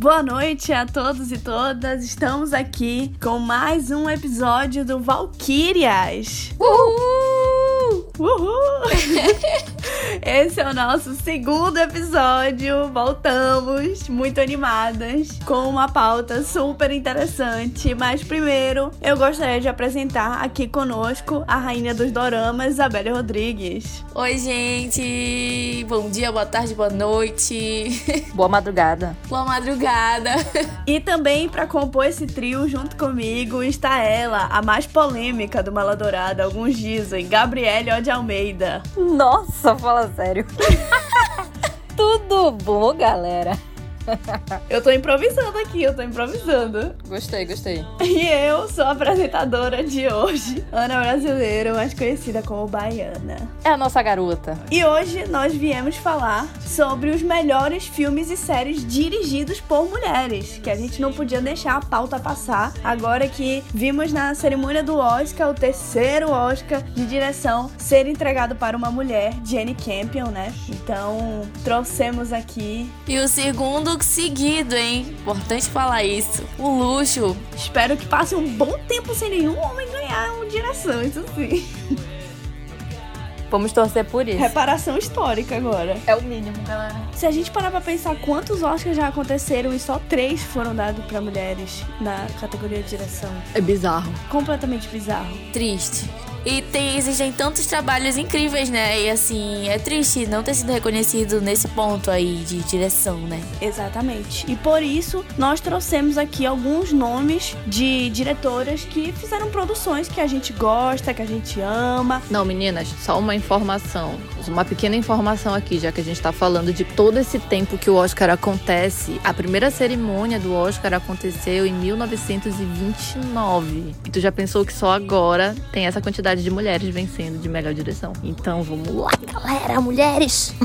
Boa noite a todos e todas. Estamos aqui com mais um episódio do Valkyrias. Uhul! Uhul! Esse é o nosso segundo episódio. Voltamos muito animadas com uma pauta super interessante. Mas primeiro, eu gostaria de apresentar aqui conosco a rainha dos doramas, Isabelle Rodrigues. Oi, gente! Bom dia, boa tarde, boa noite. Boa madrugada. Boa madrugada. E também para compor esse trio junto comigo está ela, a mais polêmica do Maladourada, alguns dizem, Gabriele Ode Almeida. Nossa, fala sério. Tudo bom, galera? Eu tô improvisando aqui, eu tô improvisando. Gostei, gostei. E eu sou a apresentadora de hoje, Ana Brasileira, mais conhecida como Baiana. É a nossa garota. E hoje nós viemos falar sobre os melhores filmes e séries dirigidos por mulheres, que a gente não podia deixar a pauta passar. Agora que vimos na cerimônia do Oscar, o terceiro Oscar de direção ser entregado para uma mulher, Jenny Campion, né? Então trouxemos aqui. E o segundo seguido, hein? Importante falar isso. O luxo. Espero que passe um bom tempo sem nenhum homem ganhar uma direção, isso sim. Vamos torcer por isso. Reparação histórica agora. É o mínimo, galera. Se a gente parar pra pensar quantos Oscars já aconteceram e só três foram dados pra mulheres na categoria de direção. É bizarro. Completamente bizarro. Triste. E tem, existem tantos trabalhos incríveis, né? E assim, é triste não ter sido reconhecido nesse ponto aí de direção, né? Exatamente. E por isso nós trouxemos aqui alguns nomes de diretoras que fizeram produções que a gente gosta, que a gente ama. Não, meninas, só uma informação. Uma pequena informação aqui, já que a gente tá falando de todo esse tempo que o Oscar acontece. A primeira cerimônia do Oscar aconteceu em 1929. E tu já pensou que só agora tem essa quantidade de mulheres vencendo de melhor direção. Então vamos lá, galera, mulheres!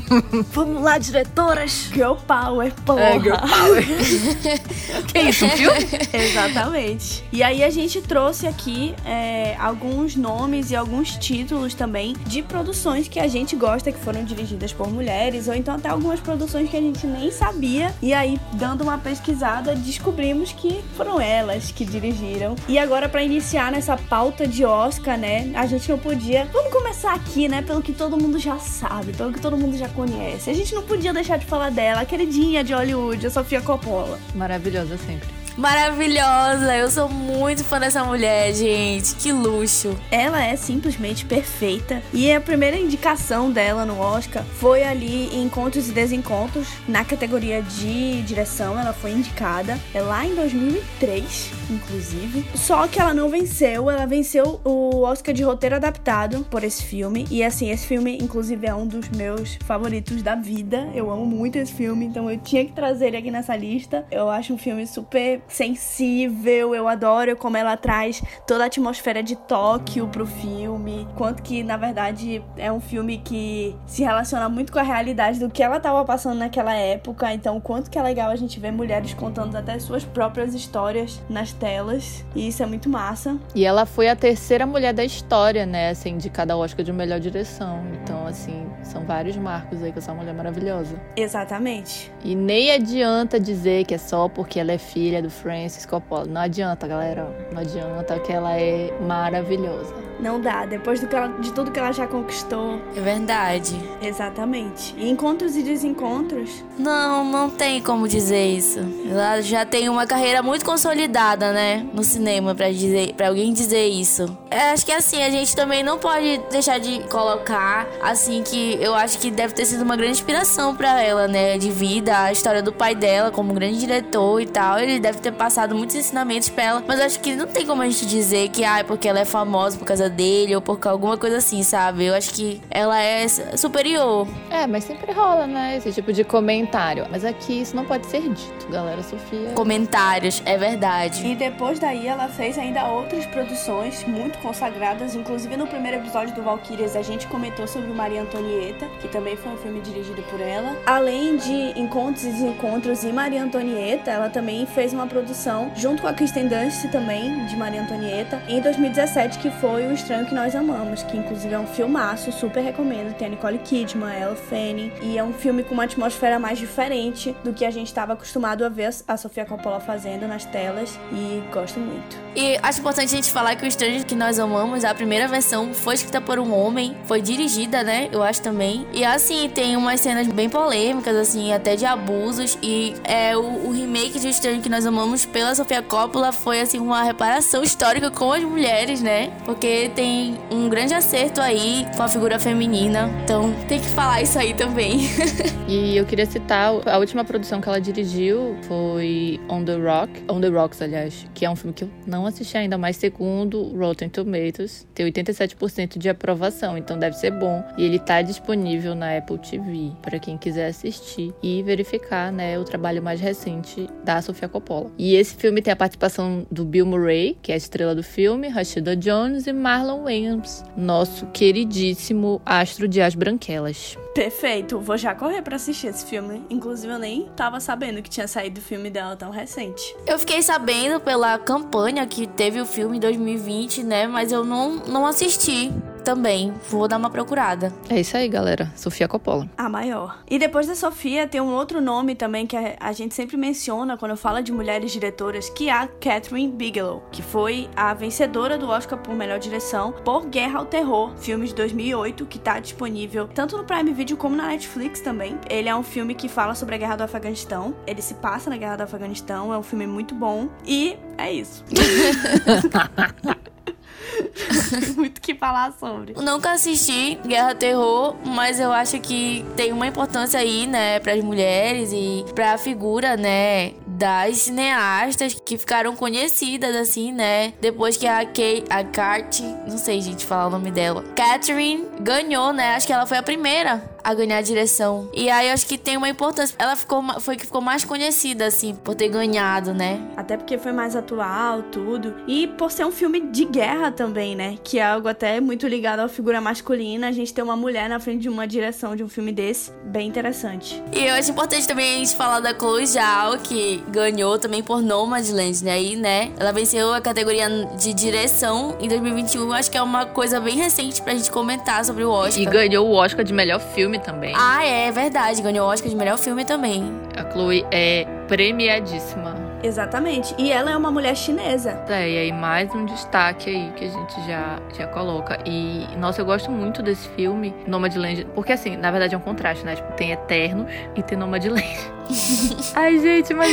Vamos lá, diretoras! Girl Power, porra! É, girl power. que isso, filme? Exatamente. E aí a gente trouxe aqui é, alguns nomes e alguns títulos também de produções que a gente gosta que foram dirigidas por mulheres, ou então até algumas produções que a gente nem sabia. E aí, dando uma pesquisada, descobrimos que foram elas que dirigiram. E agora, para iniciar nessa pauta de Oscar, né? A gente não podia. Vamos começar aqui, né? Pelo que todo mundo já sabe, pelo que todo mundo já conhece. A gente não podia deixar de falar dela, a queridinha de Hollywood, a Sofia Coppola. Maravilhosa sempre. Maravilhosa! Eu sou muito fã dessa mulher, gente. Que luxo. Ela é simplesmente perfeita. E a primeira indicação dela no Oscar foi ali em Encontros e Desencontros, na categoria de direção. Ela foi indicada. É lá em 2003, inclusive. Só que ela não venceu. Ela venceu o Oscar de roteiro adaptado por esse filme. E assim, esse filme, inclusive, é um dos meus favoritos da vida. Eu amo muito esse filme, então eu tinha que trazer ele aqui nessa lista. Eu acho um filme super sensível. Eu adoro como ela traz toda a atmosfera de Tóquio pro filme. Quanto que, na verdade, é um filme que se relaciona muito com a realidade do que ela tava passando naquela época. Então, quanto que é legal a gente ver mulheres contando até suas próprias histórias nas telas. E isso é muito massa. E ela foi a terceira mulher da história, né, a ser indicada ao Oscar de melhor direção. Então, assim, são vários marcos aí com essa mulher maravilhosa. Exatamente. E nem adianta dizer que é só porque ela é filha do Francis Coppola. Não adianta, galera. Não adianta que ela é maravilhosa. Não dá. Depois ela- de tudo que ela já conquistou. É verdade. Exatamente. E encontros e desencontros. Não, não tem como dizer isso. Ela já tem uma carreira muito consolidada, né? No cinema, pra, dizer, pra alguém dizer isso. É, acho que assim, a gente também não pode deixar de colocar, assim, que eu acho que deve ter sido uma grande inspiração pra ela, né? De vida, a história do pai dela como grande diretor e tal. Ele deve ter passado muitos ensinamentos pra ela. Mas acho que não tem como a gente dizer que, ah, é porque ela é famosa por causa dele ou por alguma coisa assim, sabe? Eu acho que ela é superior. É, mas sempre rola, né? Esse tipo de comentário. Mas aqui isso não pode ser dito, galera. Sofia. Comentários, é verdade. E depois daí ela fez ainda outras produções muito consagradas, inclusive no primeiro episódio do Valkyrias a gente comentou sobre Maria Antonieta, que também foi um filme dirigido por ela. Além de Encontros e Desencontros e Maria Antonieta, ela também fez uma produção junto com a Kristen Dunst também de Maria Antonieta em 2017, que foi o Estranho Que Nós Amamos, que inclusive é um filmaço, super recomendo. Tem a Nicole Kidman, a Fanning, e é um filme com uma atmosfera mais diferente do que a gente estava acostumado a ver a Sofia Coppola fazendo nas telas, e gosto muito. E acho importante a gente falar que o Estranho Que Nós Amamos, a primeira versão, foi escrita por um homem, foi dirigida, né? Eu acho também. E assim, tem umas cenas bem polêmicas, assim, até de abusos, e é o, o remake de O Estranho Que Nós Amamos pela Sofia Coppola foi, assim, uma reparação histórica com as mulheres, né? Porque tem um grande acerto aí com a figura feminina. Então tem que falar isso aí também. e eu queria citar a última produção que ela dirigiu foi On the Rock, On the Rocks, aliás, que é um filme que eu não assisti ainda, mas segundo Rotten Tomatoes, tem 87% de aprovação, então deve ser bom. E ele tá disponível na Apple TV para quem quiser assistir e verificar, né, o trabalho mais recente da Sofia Coppola. E esse filme tem a participação do Bill Murray, que é a estrela do filme, Rashida Jones e Marlon Wayans, nosso queridíssimo astro de As Branquelas. Perfeito, vou já correr para assistir esse filme. Inclusive, eu nem tava sabendo que tinha saído o filme dela tão recente. Eu fiquei sabendo pela campanha que teve o filme em 2020, né? Mas eu não, não assisti também. Vou dar uma procurada. É isso aí, galera. Sofia Coppola. A maior. E depois da Sofia, tem um outro nome também que a gente sempre menciona quando fala de mulheres diretoras, que é a Catherine Bigelow, que foi a vencedora do Oscar por melhor direção por Guerra ao Terror, filme de 2008, que tá disponível tanto no Prime Video como na Netflix também. Ele é um filme que fala sobre a Guerra do Afeganistão. Ele se passa na Guerra do Afeganistão, é um filme muito bom. E é isso. muito que falar sobre. Nunca assisti Guerra Terror, mas eu acho que tem uma importância aí, né, para as mulheres e para a figura, né, das cineastas que ficaram conhecidas, assim, né? Depois que a Kate, a Kate, não sei, gente, falar o nome dela, Catherine ganhou, né? Acho que ela foi a primeira a ganhar a direção. E aí eu acho que tem uma importância. Ela ficou foi que ficou mais conhecida assim por ter ganhado, né? Até porque foi mais atual, tudo. E por ser um filme de guerra também, né? Que é algo até muito ligado à figura masculina, a gente ter uma mulher na frente de uma direção de um filme desse, bem interessante. E eu acho importante também a gente falar da Chloe Zhao, que ganhou também por Nomadland, né? Aí, né? Ela venceu a categoria de direção em 2021. Acho que é uma coisa bem recente pra gente comentar sobre o Oscar. E ganhou o Oscar de melhor filme filme também. Ah, é verdade. Ganhou o Oscar de melhor filme também. A Chloe é premiadíssima. Exatamente. E ela é uma mulher chinesa. É, e aí mais um destaque aí que a gente já, já coloca. E, nossa, eu gosto muito desse filme, Nomadland, porque assim, na verdade é um contraste, né? Tipo, tem Eternos e tem Nomadland. Ai, gente, mas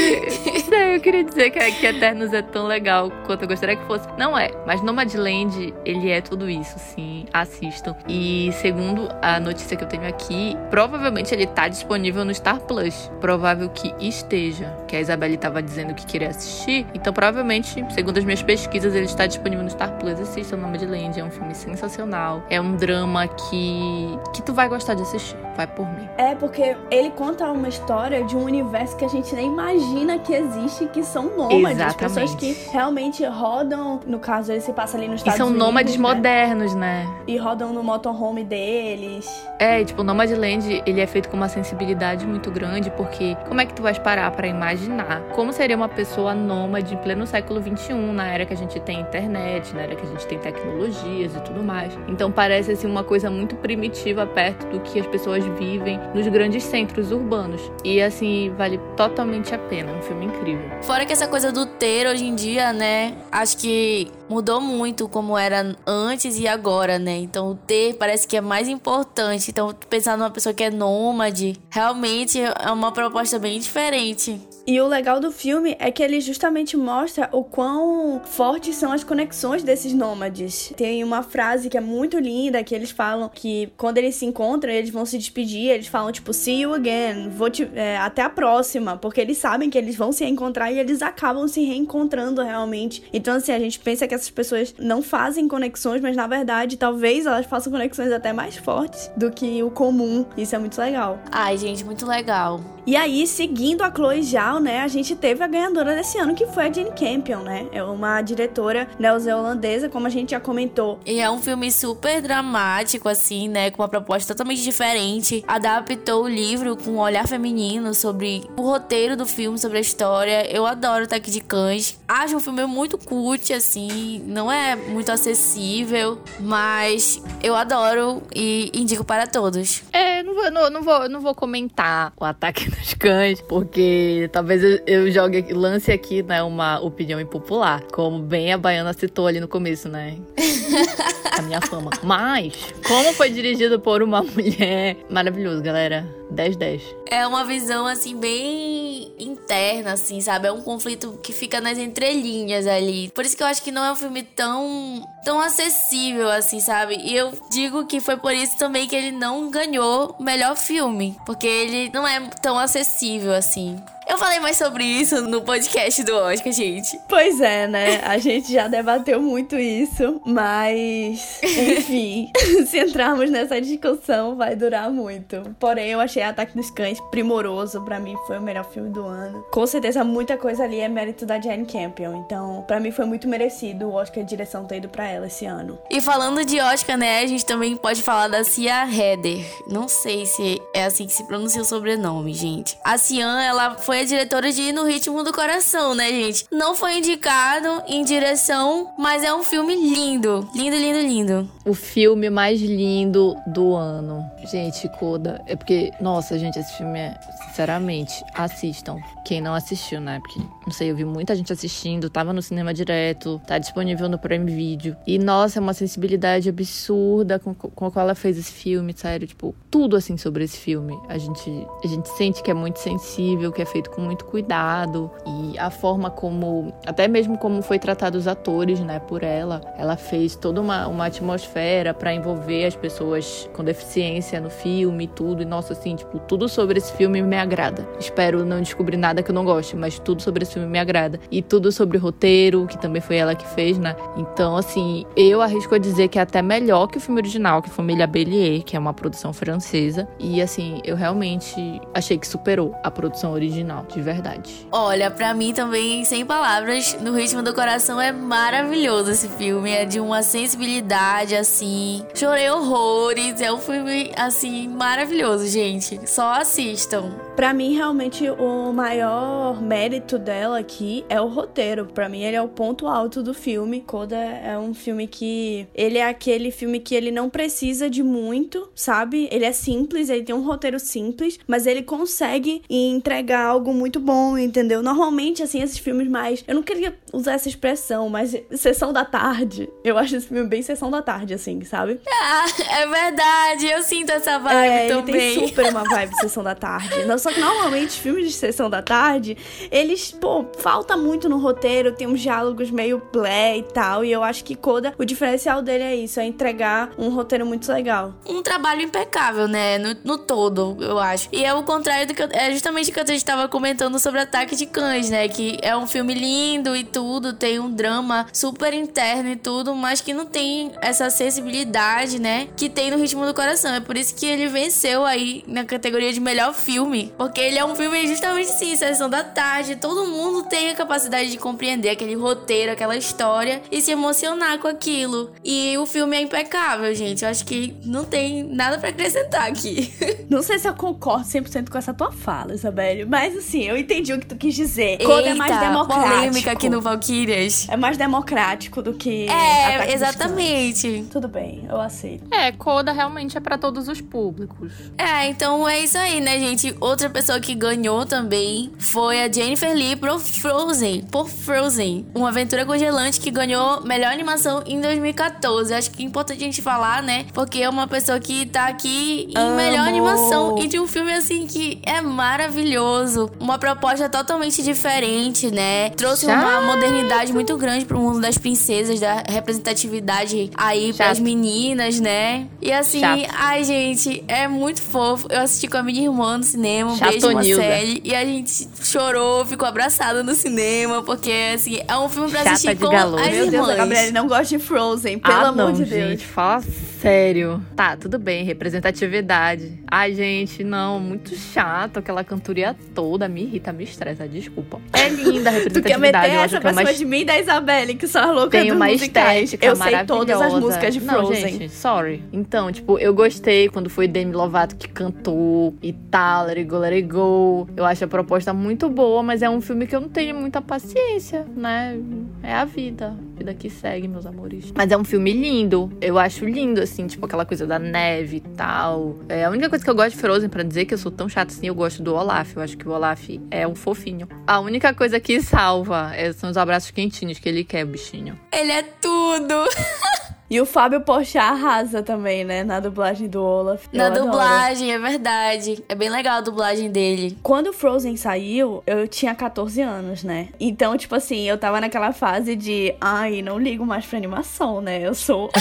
eu queria dizer que, que Eternos é tão legal quanto eu gostaria que fosse. Não é, mas Nomadland, ele é tudo isso, sim. Assistam. E segundo a notícia que eu tenho aqui, provavelmente ele tá disponível no Star Plus. Provável que esteja, que a Isabelle tava dizendo que queria assistir. Então, provavelmente, segundo as minhas pesquisas, ele está disponível no Star Plus. Assista o Nomadland, é um filme sensacional. É um drama que que tu vai gostar de assistir. Vai por mim. É porque ele conta uma história de um universo que a gente nem imagina que existe, que são nômades. Exatamente. Pessoas que realmente rodam, no caso, ele se passa ali nos Estados Unidos. E são nômades né? modernos, né? E rodam no motorhome deles. É, tipo, o Nomadland, ele é feito com uma sensibilidade muito grande, porque como é que tu vais parar para imaginar como seria uma pessoa nômade em pleno século XXI, na era que a gente tem internet, na era que a gente tem tecnologias e tudo mais. Então parece, assim, uma coisa muito primitiva perto do que as pessoas vivem nos grandes centros urbanos. E, assim, vale totalmente a pena. É um filme incrível. Fora que essa coisa do ter hoje em dia, né? Acho que mudou muito como era antes e agora, né? Então o ter parece que é mais importante. Então pensar numa pessoa que é nômade, realmente é uma proposta bem diferente. E o legal do filme é que ele justamente mostra o quão fortes são as conexões desses nômades. Tem uma frase que é muito linda que eles falam que quando eles se encontram, eles vão se despedir, eles falam tipo see you again, vou te, é, até a próxima, porque eles sabem que eles vão se encontrar e eles acabam se reencontrando realmente. Então assim, a gente pensa que essas pessoas não fazem conexões, mas na verdade talvez elas façam conexões até mais fortes do que o comum. Isso é muito legal. Ai, gente, muito legal. E aí, seguindo a Chloe já final, né, a gente teve a ganhadora desse ano, que foi a Jane Campion, né? É uma diretora neozelandesa, como a gente já comentou. E é um filme super dramático, assim, né? Com uma proposta totalmente diferente. Adaptou o livro com um olhar feminino sobre o roteiro do filme, sobre a história. Eu adoro Ataque de Cães. Acho um filme muito cult, assim. Não é muito acessível, mas eu adoro e indico para todos. É, não vou, não, não vou, não vou comentar o Ataque dos Cães, porque talvez eu, eu jogue, lance aqui, né, uma opinião impopular. Como bem a Baiana citou ali no começo, né? a minha fama. Mas, como foi dirigido por uma mulher, maravilhoso, galera. 10-10. É uma visão, assim, bem interna, assim, sabe? É um conflito que fica nas entrelinhas ali. Por isso que eu acho que não é um filme tão, tão acessível, assim, sabe? E eu digo que foi por isso também que ele não ganhou o melhor filme. Porque ele não é tão acessível, assim. Eu falei mais sobre isso no podcast do Oscar, gente. Pois é, né? A gente já debateu muito isso, mas enfim, se entrarmos nessa discussão vai durar muito. Porém, eu achei Ataque dos Cães primoroso, para mim foi o melhor filme do ano. Com certeza muita coisa ali é mérito da Jane Campion, então para mim foi muito merecido o Oscar de direção ter ido para ela esse ano. E falando de Oscar, né, a gente também pode falar da Cia Heder. Não sei se é assim que se pronuncia o sobrenome, gente. A Cian, ela foi a diretora de No Ritmo do Coração, né, gente? Não foi indicado em direção, mas é um filme lindo. Lindo, lindo, lindo. O filme mais lindo do ano. Gente, Coda. É porque, nossa, gente, esse filme é. Sinceramente, assistam. Quem não assistiu, né? Porque, não sei, eu vi muita gente assistindo, tava no cinema direto, tá disponível no Prime Video. E, nossa, é uma sensibilidade absurda com, com a qual ela fez esse filme, sério. Tipo, tudo assim sobre esse filme. A gente, a gente sente que é muito sensível, que é feito com muito cuidado. E a forma como, até mesmo como foi tratado os atores, né, por ela. Ela fez toda uma, uma atmosfera para envolver as pessoas com deficiência no filme e tudo. E, nossa, assim, tipo, tudo sobre esse filme me agrada. Espero não descobrir nada que eu não goste, mas tudo sobre esse filme me agrada. E tudo sobre o roteiro, que também foi ela que fez, né? Então, assim, eu arrisco a dizer que é até melhor que o filme original, que é Família Bélier, que é uma produção francesa. E, assim, eu realmente achei que superou a produção original, de verdade. Olha, para mim também, sem palavras, No Ritmo do Coração é maravilhoso esse filme. É de uma sensibilidade, assim. Chorei horrores. É um filme, assim, maravilhoso, gente. Só assistam. Para mim, realmente, o maior mérito dela aqui é o roteiro. Para mim, ele é o ponto alto do filme. Coda é um filme que. Ele é aquele filme que ele não precisa de muito, sabe? Ele é simples, ele tem um roteiro simples, mas ele consegue entregar algo muito bom, entendeu? Normalmente, assim, esses filmes mais. Eu não queria usar essa expressão, mas sessão da tarde. Eu acho esse filme bem sessão da tarde, assim, sabe? Ah, é verdade. Eu sinto essa vibe é, também. Ele tem super uma vibe sessão da tarde. Só que normalmente filmes de sessão da tarde, eles, pô, falta muito no roteiro, tem uns diálogos meio blé e tal. E eu acho que Coda, o diferencial dele é isso, é entregar um roteiro muito legal. Um trabalho impecável, né? No, no todo, eu acho. E é o contrário do que eu, É justamente o que a gente tava comentando sobre Ataque de Cães, né? Que é um filme lindo e tudo, tem um drama super interno e tudo, mas que não tem essa sensibilidade, né? Que tem no Ritmo do Coração. É por isso que ele venceu aí na categoria de melhor filme. Porque ele é um filme justamente assim, sessão da tarde. Todo mundo tem a capacidade de compreender aquele roteiro, aquela história e se emocionar com aquilo. E o filme é impecável, gente. Eu acho que não tem nada para acrescentar aqui. Não sei se eu concordo 100% com essa tua fala, Isabelle, mas assim, eu entendi o que tu quis dizer. Eita, é mais democrático. polêmica aqui no Valkyrias. É mais democrático do que. É, exatamente. Tudo bem, eu aceito. É, Coda realmente é para todos os públicos. É, então é isso aí, né, gente? Outra pessoa que ganhou também foi a Jennifer Lee por Frozen. Por Frozen. Uma aventura congelante que ganhou melhor animação em 2014. Acho que é importante a gente falar, né? Porque é uma pessoa que tá aqui em Amo. melhor animação. E de um filme assim que é maravilhoso. Uma proposta totalmente diferente, né? Trouxe Chato. uma modernidade muito grande pro mundo das princesas, da representatividade aí Chato. pras meninas, né? E assim, Chato. ai, gente, é muito fofo. Eu assisti com a minha irmã no cinema, um beijo, Chatonilda. Marcele. E a gente chorou, ficou abraçada no cinema, porque, assim, é um filme pra Chata assistir de com galô. as Meu Deus, irmãs. a Gabriele não gosta de Frozen, pelo ah, amor não, de Deus. gente, fala Sério. Tá, tudo bem, representatividade. Ai, gente, não, muito chato aquela cantoria toda. Me irrita, me estressa, desculpa. É linda a representatividade. Tu quer meter essa é pra cima uma... de mim e da Isabelle, que são as loucas Tem uma musicais. estética Eu sei todas as músicas de Não, Frozen. gente, sorry. Então, tipo, eu gostei quando foi Demi Lovato que cantou e tal, Let It Go, Let It Go. Eu acho a proposta muito boa, mas é um filme que eu não tenho muita paciência, né? É a vida. Vida que segue, meus amores. Mas é um filme lindo. Eu acho lindo, assim, tipo, aquela coisa da neve e tal. É a única coisa que eu gosto de Frozen, pra dizer que eu sou tão chata assim, eu gosto do Olaf. Eu acho que o Olaf é um fofinho. A única coisa que salva é- são os abraços quentinhos que ele quer, o bichinho. Ele é tudo. E o Fábio Pochá arrasa também, né? Na dublagem do Olaf. Na Eu adoro. dublagem, é verdade. É bem legal a dublagem dele. Quando o Frozen saiu, eu tinha 14 anos, né? Então, tipo assim, eu tava naquela fase de, ai, não ligo mais pra animação, né? Eu sou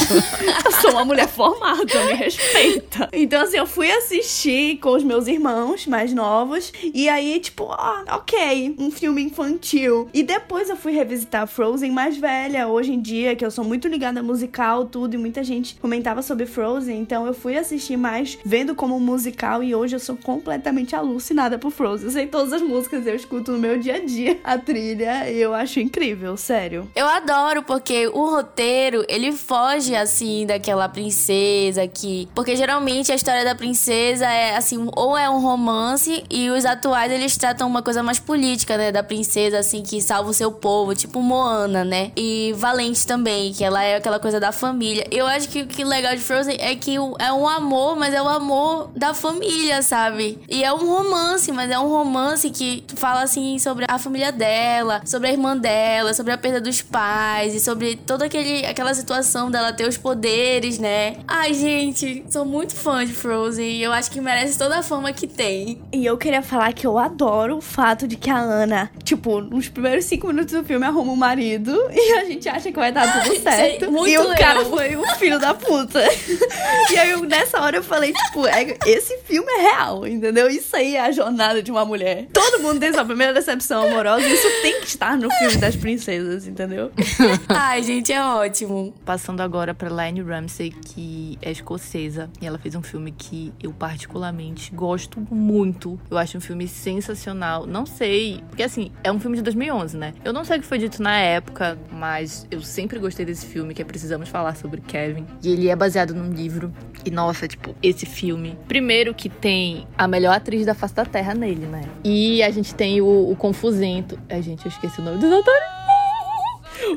eu sou uma mulher formada, me respeita. Então, assim, eu fui assistir com os meus irmãos mais novos e aí, tipo, ó, OK, um filme infantil. E depois eu fui revisitar Frozen mais velha, hoje em dia, que eu sou muito ligada a musical, tudo, e muita gente comentava sobre Frozen, então eu fui assistir mais vendo como musical e hoje eu sou completamente alucinada por Frozen. Eu sei todas as músicas, eu escuto no meu dia a dia a trilha e eu acho incrível, sério. Eu adoro porque o roteiro, ele foge assim daquela princesa que, porque geralmente a história da princesa é assim, ou é um romance e os atuais eles tratam uma coisa mais política, né, da princesa assim que salva o seu povo, tipo Moana, né? E Valente também, que ela é aquela coisa da família. Eu acho que o que é legal de Frozen é que o- é um amor, mas é o amor da família, sabe? E é um romance, mas é um romance que fala assim sobre a família dela, sobre a irmã dela, sobre a perda dos pais e sobre toda aquele, aquela situação dela ter os poderes, né? Ai, gente, sou muito fã de Frozen e eu acho que merece toda a fama que tem. E eu queria falar que eu adoro o fato de que a Ana, tipo, nos primeiros cinco minutos do filme arruma um marido e a gente acha que vai dar tudo certo. muito e o eu. Cara foi o filho da puta. e aí, eu, nessa hora, eu falei, tipo, é- esse filme é real, entendeu? Isso aí é a jornada de uma mulher. Todo mundo tem sua primeira decepção amorosa e isso tem que estar no filme das princesas, entendeu? Ai, gente, é ótimo. Passando agora pra Lane Ramsey, que é escocesa, e ela fez um filme que eu particularmente gosto muito. Eu acho um filme sensacional. Não sei, porque assim, é um filme de 2011, né? Eu não sei o que foi dito na época, mas eu sempre gostei desse filme, que é Precisamos Falar sobre Kevin. E ele é baseado num livro. E nossa, tipo, esse filme. Primeiro que tem a melhor atriz da face da Terra nele, né? E a gente tem o, o Confusento. Ai, gente, eu esqueci o nome dos atores.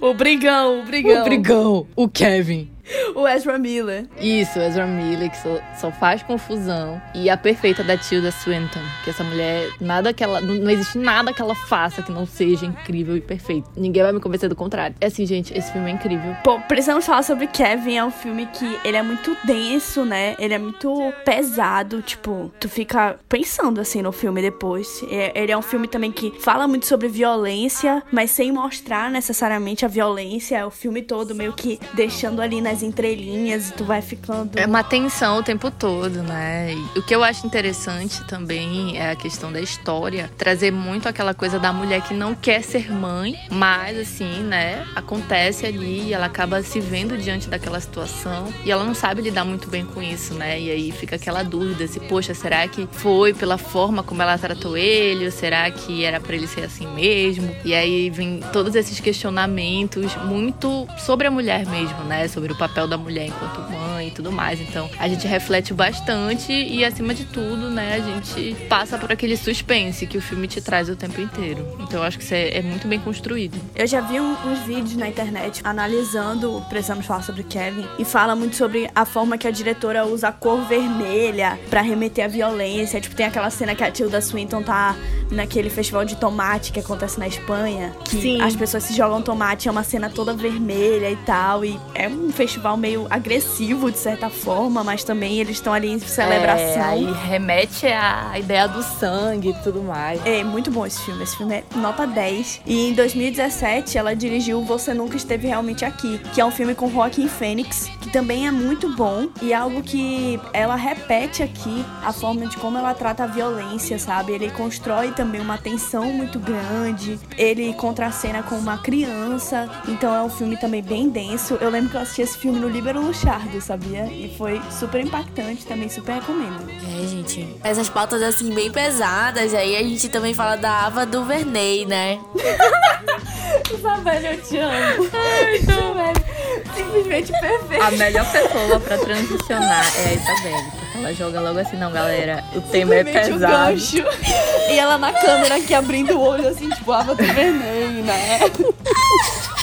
O brigão, o brigão. O Brigão, o Kevin. O Ezra Miller. Isso, Ezra Miller, que só, só faz confusão. E a perfeita da Tilda Swinton, que essa mulher, nada que ela. Não, não existe nada que ela faça que não seja incrível e perfeito. Ninguém vai me convencer do contrário. É assim, gente, esse filme é incrível. Pô, precisamos falar sobre Kevin. É um filme que ele é muito denso, né? Ele é muito pesado. Tipo, tu fica pensando assim no filme depois. É- Ele é um filme também que fala muito sobre violência, mas sem mostrar necessariamente a violência. É o filme todo meio que deixando ali nas entrelinhas e tu vai ficando. É uma tensão o tempo todo, né? E o que eu acho interessante também é a questão da história, trazer muito aquela coisa da mulher que não quer ser mãe, mas assim, né, acontece ali e ela acaba se vendo diante daquela situação e ela não sabe lidar muito bem com isso, né? E aí fica aquela dúvida se, poxa, será que foi pela forma como ela tratou ele, ou será que era pra ele ser assim mesmo? E aí vem todos esses questionamentos muito sobre a mulher mesmo, né? Sobre o papel da mulher enquanto mãe e tudo mais. Então, a gente reflete bastante e, acima de tudo, né, a gente passa por aquele suspense que o filme te traz o tempo inteiro. Então, eu acho que isso é, é muito bem construído. Eu já vi uns vídeos na internet analisando, precisamos falar sobre Kevin, e fala muito sobre a forma que a diretora usa a cor vermelha pra remeter à violência. Tipo, tem aquela cena que a Tilda Swinton tá naquele festival de tomate que acontece na Espanha, que Sim. as pessoas se jogam tomate, é uma cena toda vermelha e tal, e é um festival meio agressivo de certa forma, mas também eles estão ali em celebração. É, aí remete à ideia do sangue e tudo mais. É muito bom esse filme. Esse filme é nota 10. E em 2017 ela dirigiu Você Nunca Esteve Realmente Aqui, que é um filme com Joaquin Phoenix, que também é muito bom e é algo que ela repete aqui a forma de como ela trata a violência, sabe? Ele constrói também uma tensão muito grande. Ele contracena com uma criança, então é um filme também bem denso. Eu lembro que eu assisti esse filme no Libero Luchardo, sabia? E foi super impactante, também super recomendo. É, gente. Essas pautas assim bem pesadas, aí a gente também fala da Ava do Verney, né? Isabelle, eu te amo. Ai, Isabelle, simplesmente perfeita. A melhor pessoa pra transicionar é a Isabelle. Ela joga logo assim, não, galera. O tema é pesado. Um. E ela na câmera aqui abrindo o olho, assim, tipo, Ava do Verney, né?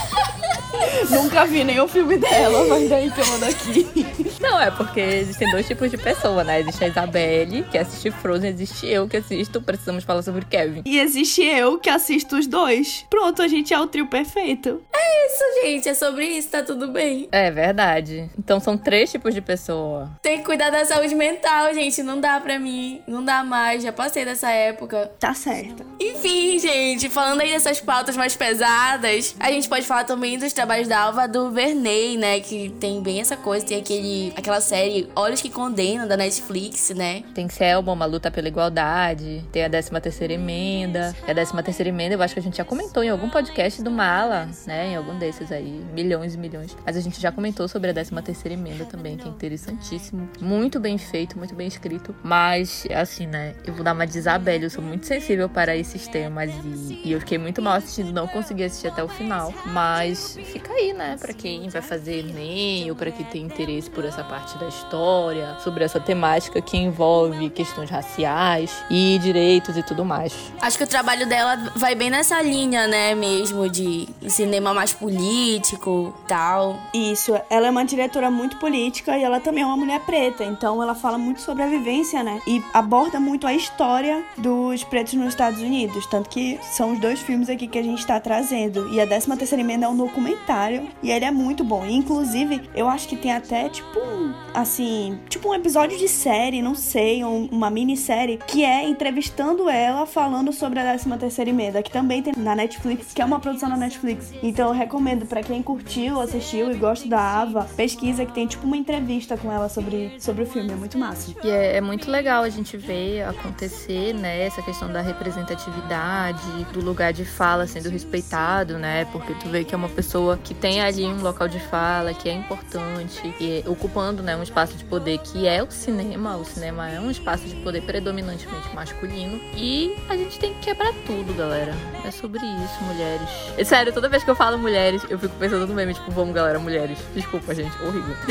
Nunca vi nenhum filme dela, mas daí que eu mando aqui. Não, é porque existem dois tipos de pessoa, né? Existe a Isabelle, que assiste Frozen, existe eu que assisto Precisamos Falar sobre Kevin. E existe eu que assisto os dois. Pronto, a gente é o trio perfeito. É isso, gente. É sobre isso, tá tudo bem. É verdade. Então são três tipos de pessoa. Tem que cuidar da saúde mental, gente. Não dá pra mim. Não dá mais. Já passei dessa época. Tá certo. Enfim, gente, falando aí dessas pautas mais pesadas, a gente pode falar também dos trabalhos da Alva do Verney, né? Que tem bem essa coisa, tem aquele, aquela série Olhos que Condenam da Netflix, né? Tem Selma, uma luta pela igualdade. Tem a 13 terceira emenda. E a 13 terceira emenda, eu acho que a gente já comentou em algum podcast do Mala, né? Em algum desses aí. Milhões e milhões. Mas a gente já comentou sobre a 13 terceira emenda também, que é interessantíssimo. Muito bem feito, muito bem escrito. Mas, assim, né? Eu vou dar uma de Isabelle. Eu sou muito sensível para esses temas. E, e eu fiquei muito mal assistindo, não consegui assistir até o final. Mas fica aí, né? Pra quem vai fazer Enem ou pra quem tem interesse por essa parte da história, sobre essa temática que envolve questões raciais e direitos e tudo mais. Acho que o trabalho dela vai bem nessa linha, né, mesmo, de cinema mais político tal. Isso, ela é uma diretora muito política e ela também é uma mulher preta, então ela fala muito sobre a vivência, né? E aborda muito a história dos pretos nos Estados Unidos, tanto que são os dois filmes aqui que a gente tá trazendo. E a 13 terceira emenda é um documentário e ele é muito bom. E, inclusive, eu acho que tem até tipo um, assim, tipo um episódio de série, não sei, um, uma minissérie que é entrevistando ela falando sobre a 13 terceira emenda, que também tem na Netflix, que é uma produção da Netflix. Então eu recomendo para quem curtiu, assistiu e gosta da Ava, pesquisa que tem tipo uma entrevista com ela sobre, sobre o filme, é muito massa. E é, é muito legal a gente ver acontecer, né, essa questão da representatividade, do lugar de fala sendo respeitado, né, porque tu vê que é uma pessoa que tem ali um local de fala que é importante, e ocupando, né, um espaço de poder que é o cinema. O cinema é um espaço de poder predominantemente masculino e a gente tem que quebrar tudo, galera. É sobre isso, mulheres. E, sério, toda vez que eu falo mulheres, eu fico pensando no meme, tipo, vamos, galera, mulheres. Desculpa, gente, horrível.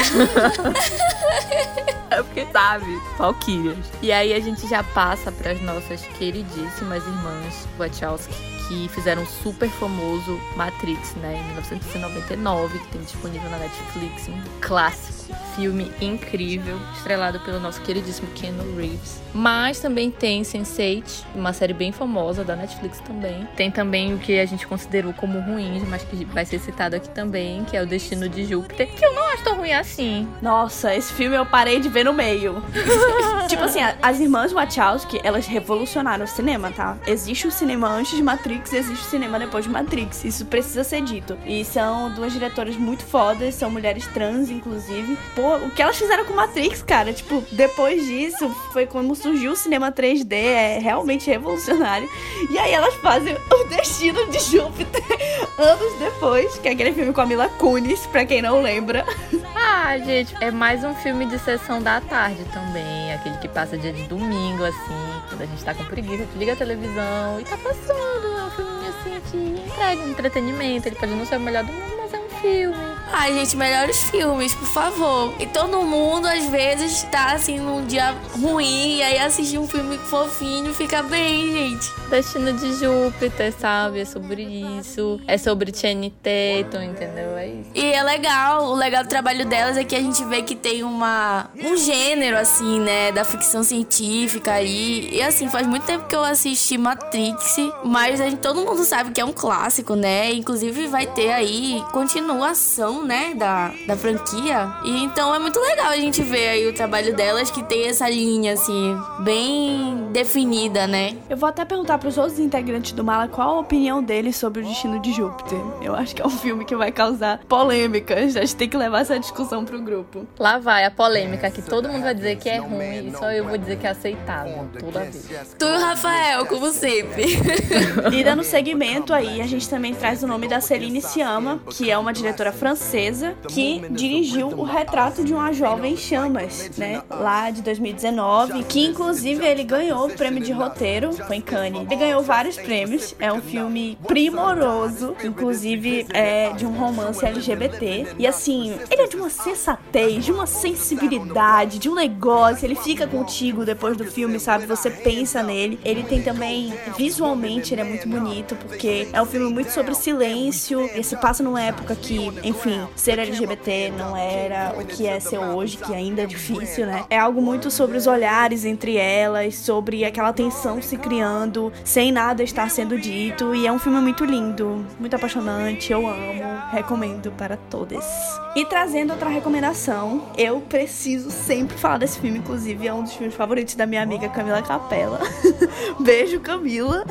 é porque, sabe, Valkyrias. E aí a gente já passa para as nossas queridíssimas irmãs Wachowski que fizeram super famoso Matrix, né, em 1999, que tem disponível na Netflix, um clássico, filme incrível, estrelado pelo nosso queridíssimo Keanu Reeves. Mas também tem Sense8, uma série bem famosa da Netflix também. Tem também o que a gente considerou como ruim, mas que vai ser citado aqui também, que é o Destino de Júpiter, que eu não acho tão ruim assim. Nossa, esse filme eu parei de ver no meio. tipo assim, as irmãs Wachowski, elas revolucionaram o cinema, tá? Existe o cinema antes de Matrix, existe o cinema depois de Matrix. Isso precisa ser dito. E são duas diretoras muito fodas, são mulheres trans, inclusive. Pô, o que elas fizeram com Matrix, cara? Tipo, depois disso, foi como surgiu o cinema 3D, é realmente revolucionário. E aí elas fazem O Destino de Júpiter anos depois, que é aquele filme com a Mila Kunis, pra quem não lembra. Ah, gente, é mais um filme de sessão da tarde também. Aquele que passa dia de domingo, assim, quando a gente tá com preguiça, liga a televisão e tá passando. Assim que entrega um entretenimento. Ele pode não ser o melhor do mundo, mas é um filme. Ai, gente, melhores filmes, por favor. E todo mundo, às vezes, tá assim num dia ruim, e aí assistir um filme fofinho fica bem, gente. Destino de Júpiter, sabe? É sobre isso. É sobre Channing Tatum, entendeu? É isso. E é legal, o legal do trabalho delas é que a gente vê que tem uma um gênero, assim, né, da ficção científica aí. E assim, faz muito tempo que eu assisti Matrix, mas a gente, todo mundo sabe que é um clássico, né? Inclusive vai ter aí continuação criação, né, da, da franquia. E então é muito legal a gente ver aí o trabalho delas que tem essa linha, assim, bem definida, né? Eu vou até perguntar pros outros integrantes do Mala qual a opinião deles sobre o destino de Júpiter. Eu acho que é um filme que vai causar polêmicas. A gente tem que levar essa discussão pro grupo. Lá vai a polêmica que todo mundo vai dizer que é ruim e só eu vou dizer que é aceitável toda vez. Tu e o Rafael, como sempre. e dando segmento aí, a gente também traz o nome da Celine Sciamma, que é uma diretora francesa que dirigiu o retrato de uma jovem chamas, né? Lá de 2019, que inclusive ele ganhou o prêmio de roteiro, foi em Cannes. Ele ganhou vários prêmios, é um filme primoroso, inclusive é de um romance LGBT. E assim, ele é de uma sensatez, de uma sensibilidade, de um negócio, ele fica contigo depois do filme, sabe? Você pensa nele. Ele tem também, visualmente, ele é muito bonito, porque é um filme muito sobre silêncio. Ele se passa numa época que, enfim, ser LGBT não era o que é ser hoje, que ainda é difícil, né? É algo muito sobre os olhares entre elas, sobre aquela tensão se criando, sem nada estar sendo dito. E é um filme muito lindo, muito apaixonante, eu amo, recomendo para todos. E trazendo outra recomendação, eu preciso sempre falar desse filme, inclusive é um dos filmes favoritos da minha amiga Camila Capella. Beijo, Camila.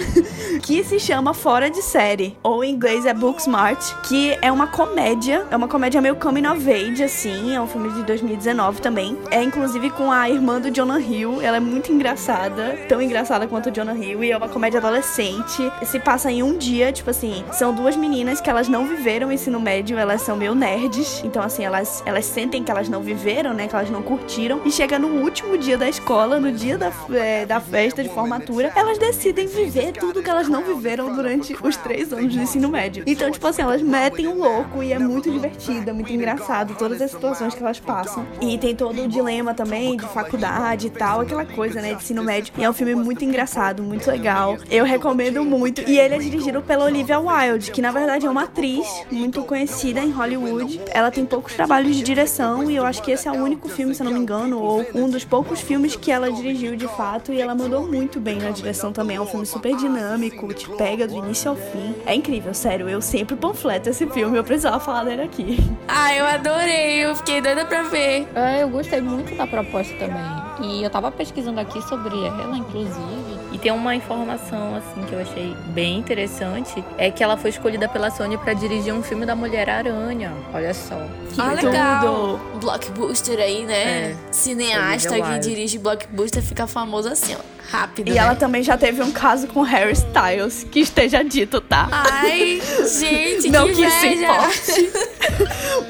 que se chama Fora de Série, ou em inglês é Booksmart, que é uma comédia, é uma comédia meio coming of age, assim, é um filme de 2019 também. É inclusive com a irmã do Jonah Hill, ela é muito engraçada, tão engraçada quanto o Jonah Hill, e é uma comédia adolescente. Se passa em um dia, tipo assim, são duas meninas que elas não viveram o ensino médio, elas são meio nerds, então assim, elas, elas sentem que elas não viveram, né, que elas não curtiram, e chega no último dia da escola, no dia da, é, da festa de formatura, elas decidem viver tudo que elas não viveram durante os três anos do ensino médio. Então, tipo assim, elas metem um louco e é muito divertido, é muito engraçado, todas as situações que elas passam. E tem todo o dilema também de faculdade e tal, aquela coisa, né, de ensino médio. E é um filme muito engraçado, muito legal. Eu recomendo muito. E ele é dirigido pela Olivia Wilde, que na verdade é uma atriz muito conhecida em Hollywood. Ela tem poucos trabalhos de direção e eu acho que esse é o único filme, se eu não me engano, ou um dos poucos filmes que ela dirigiu de fato e ela mandou muito bem na direção também. É um filme super dinâmico, te pega do início ao fim. É incrível, sério. Eu sempre panfleto esse filme, eu precisava falar dele aqui. Ah, eu adorei, eu fiquei doida pra ver. É, eu gostei muito da proposta também. E eu tava pesquisando aqui sobre ela, inclusive. E tem uma informação, assim, que eu achei bem interessante: é que ela foi escolhida pela Sony para dirigir um filme da Mulher-Aranha. Olha só. Que ah, legal. Tudo. Blockbuster aí, né? É. Cineasta que dirige blockbuster fica famoso assim, ó. Rápido. E né? ela também já teve um caso com Harry Styles, que esteja dito, tá? Ai, gente, Não que, que isso importe.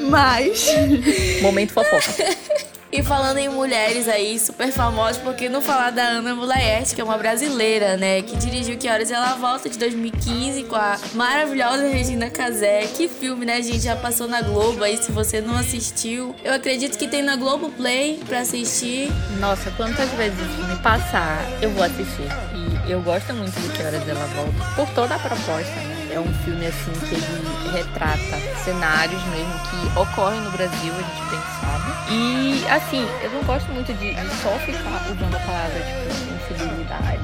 Mas. Momento fofoca. E falando em mulheres aí, super famosas, porque não falar da Ana Mulaerte, que é uma brasileira, né? Que dirigiu Que Horas Ela Volta de 2015 com a maravilhosa Regina Casé. Que filme, né, gente? Já passou na Globo aí, se você não assistiu. Eu acredito que tem na Globo Play pra assistir. Nossa, quantas vezes me passar, eu vou assistir. E eu gosto muito de Que Horas Ela Volta, por toda a proposta, né? É um filme, assim, que ele retrata cenários mesmo que ocorrem no Brasil, a gente bem sabe. E, assim, eu não gosto muito de, de só ficar usando a palavra, tipo,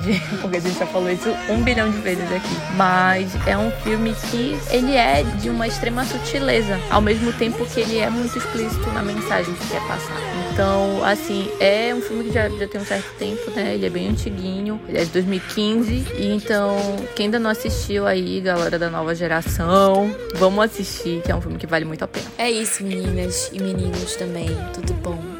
porque a gente já falou isso um bilhão de vezes aqui. Mas é um filme que ele é de uma extrema sutileza, ao mesmo tempo que ele é muito explícito na mensagem que quer passar. Então, assim, é um filme que já, já tem um certo tempo, né? Ele é bem antiguinho, ele é de 2015. E então, quem ainda não assistiu aí, galera da nova geração, vamos assistir, que é um filme que vale muito a pena. É isso, meninas e meninos também. Tudo bom.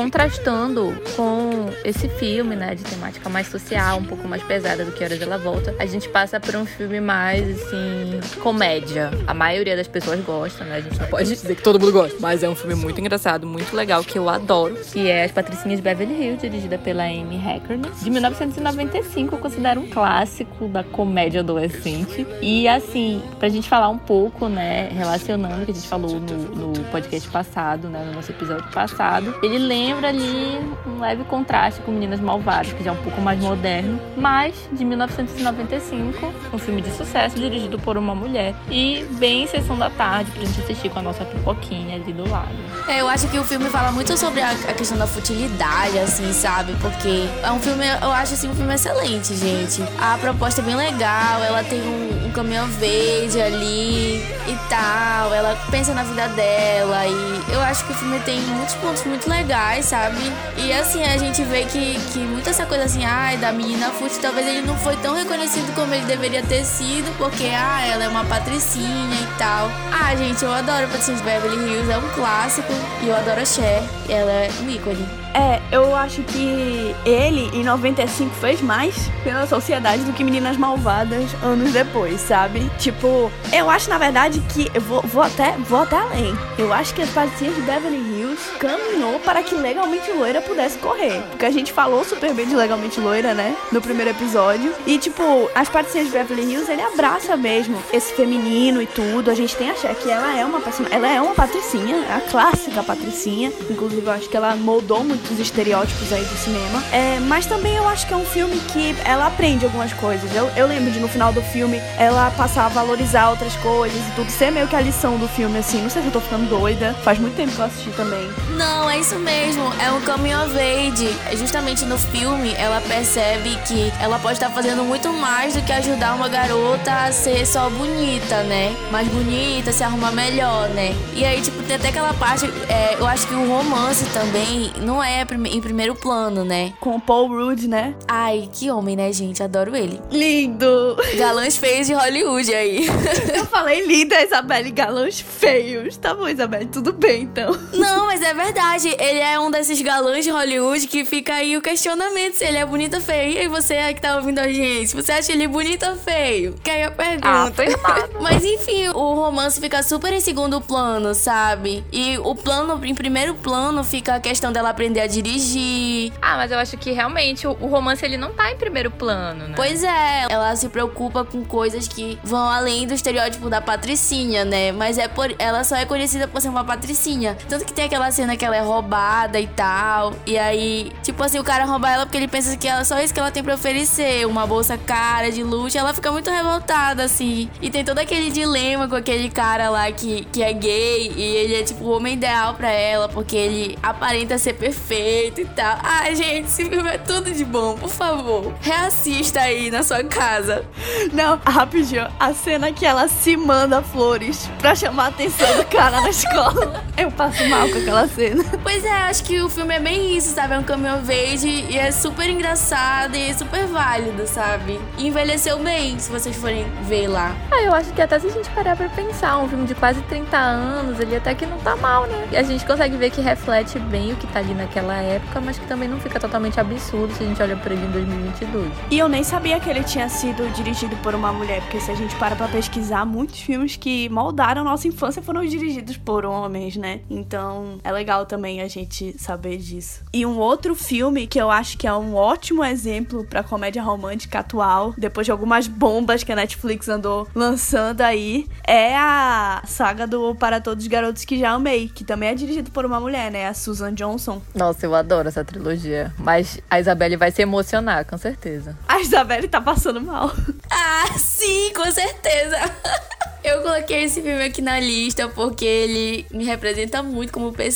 Contrastando com esse filme, né, de temática mais social, um pouco mais pesada do que Horas Ela Volta, a gente passa por um filme mais, assim, comédia. A maioria das pessoas gosta, né, a gente não pode dizer que todo mundo gosta, mas é um filme muito engraçado, muito legal, que eu adoro, que é As Patricinhas de Beverly Hills, dirigida pela Amy Heckerman, de 1995, eu considero um clássico da comédia adolescente. E, assim, pra gente falar um pouco, né, relacionando o que a gente falou no, no podcast passado, né, no nosso episódio passado, ele lembra lembra ali um leve contraste com Meninas Malvadas, que já é um pouco mais moderno, mas de 1995, um filme de sucesso dirigido por uma mulher e bem sessão da tarde pra gente assistir com a nossa pipoquinha ali do lado. É, eu acho que o filme fala muito sobre a, a questão da futilidade, assim, sabe? Porque é um filme, eu acho assim, um filme excelente, gente. A proposta é bem legal, ela tem um, um caminhão verde ali e tal, ela pensa na vida dela e eu acho que o filme tem muitos pontos muito legais, sabe? E assim, a gente vê que, que muita essa coisa assim, ai, da menina fute, talvez ele não foi tão reconhecido como ele deveria ter sido, porque, ah, ela é uma patricinha e tal. Ah, gente, eu adoro Patricinha de Beverly Hills, é um clássico, e eu adoro a Cher, ela é um ícone. É, eu acho que ele, em 95, fez mais pela sociedade do que Meninas Malvadas anos depois, sabe? Tipo, eu acho, na verdade, que. Eu vou, vou, até, vou até além. Eu acho que as patricinhas de Beverly Hills caminhou para que Legalmente Loira pudesse correr. Porque a gente falou super bem de Legalmente Loira, né? No primeiro episódio. E, tipo, as patricinhas de Beverly Hills, ele abraça mesmo esse feminino e tudo. A gente tem a Cher, que ela é uma ela é uma patricinha, a clássica patricinha. Inclusive, eu acho que ela moldou muito muitos estereótipos aí do cinema. É, mas também eu acho que é um filme que ela aprende algumas coisas. Eu, eu lembro de no final do filme ela passar a valorizar outras coisas e tudo. Ser meio que a lição do filme, assim. Não sei se eu tô ficando doida. Faz muito tempo que eu assisti também. Não, é isso mesmo. É um coming of age. É justamente no filme ela percebe que ela pode estar fazendo muito mais do que ajudar uma garota a ser só bonita, né? Mais bonita, se arrumar melhor, né? E aí, tipo, tem até aquela parte. É, eu acho que o romance também não é é em primeiro plano, né? Com o Paul Rudd, né? Ai, que homem, né, gente? Adoro ele. Lindo! Galãs feios de Hollywood aí. Eu falei linda, Isabelle, galãs feios. Tá bom, Isabelle, tudo bem então. Não, mas é verdade. Ele é um desses galãs de Hollywood que fica aí o questionamento se ele é bonito ou feio. E aí você é que tá ouvindo a gente, você acha ele bonito ou feio? Que aí a pergunta. Ah, mas enfim, o romance fica super em segundo plano, sabe? E o plano, em primeiro plano, fica a questão dela aprender a dirigir. Ah, mas eu acho que realmente o, o, romance ele não tá em primeiro plano, né? Pois é, ela se preocupa com coisas que vão além do estereótipo da patricinha, né? Mas é por ela só é conhecida por ser uma patricinha. Tanto que tem aquela cena que ela é roubada e tal. E aí, tipo assim, o cara rouba ela porque ele pensa que ela só isso que ela tem para oferecer, uma bolsa cara de luxo. Ela fica muito revoltada assim. E tem todo aquele dilema com aquele cara lá que, que é gay e ele é tipo o homem ideal para ela porque ele aparenta ser perfeito e tal. Ai, gente, esse filme é tudo de bom, por favor. Reassista aí na sua casa. Não, rapidinho. A cena que ela se manda flores pra chamar a atenção do cara na escola. Eu passo mal com aquela cena. Pois é, acho que o filme é bem isso, sabe? É um caminhão verde e é super engraçado e super válido, sabe? E envelheceu bem, se vocês forem ver lá. Ah, eu acho que até se a gente parar pra pensar, um filme de quase 30 anos, ele até que não tá mal, né? E a gente consegue ver que reflete bem o que tá ali naquela época, mas que também não fica totalmente absurdo se a gente olha para ele em 2022. E eu nem sabia que ele tinha sido dirigido por uma mulher, porque se a gente para pra pesquisar, muitos filmes que moldaram nossa infância foram dirigidos por homens, né? Então é legal também a gente saber disso. E um outro filme que eu acho que é um ótimo exemplo para comédia romântica atual, depois de algumas bombas que a Netflix andou lançando aí, é a saga do Para Todos os Garotos que Já Amei, que também é dirigido por uma mulher, né? A Susan Johnson. Nossa, nossa, eu adoro essa trilogia. Mas a Isabelle vai se emocionar, com certeza. A Isabelle tá passando mal. Ah, sim, com certeza. Eu coloquei esse filme aqui na lista porque ele me representa muito como pessoa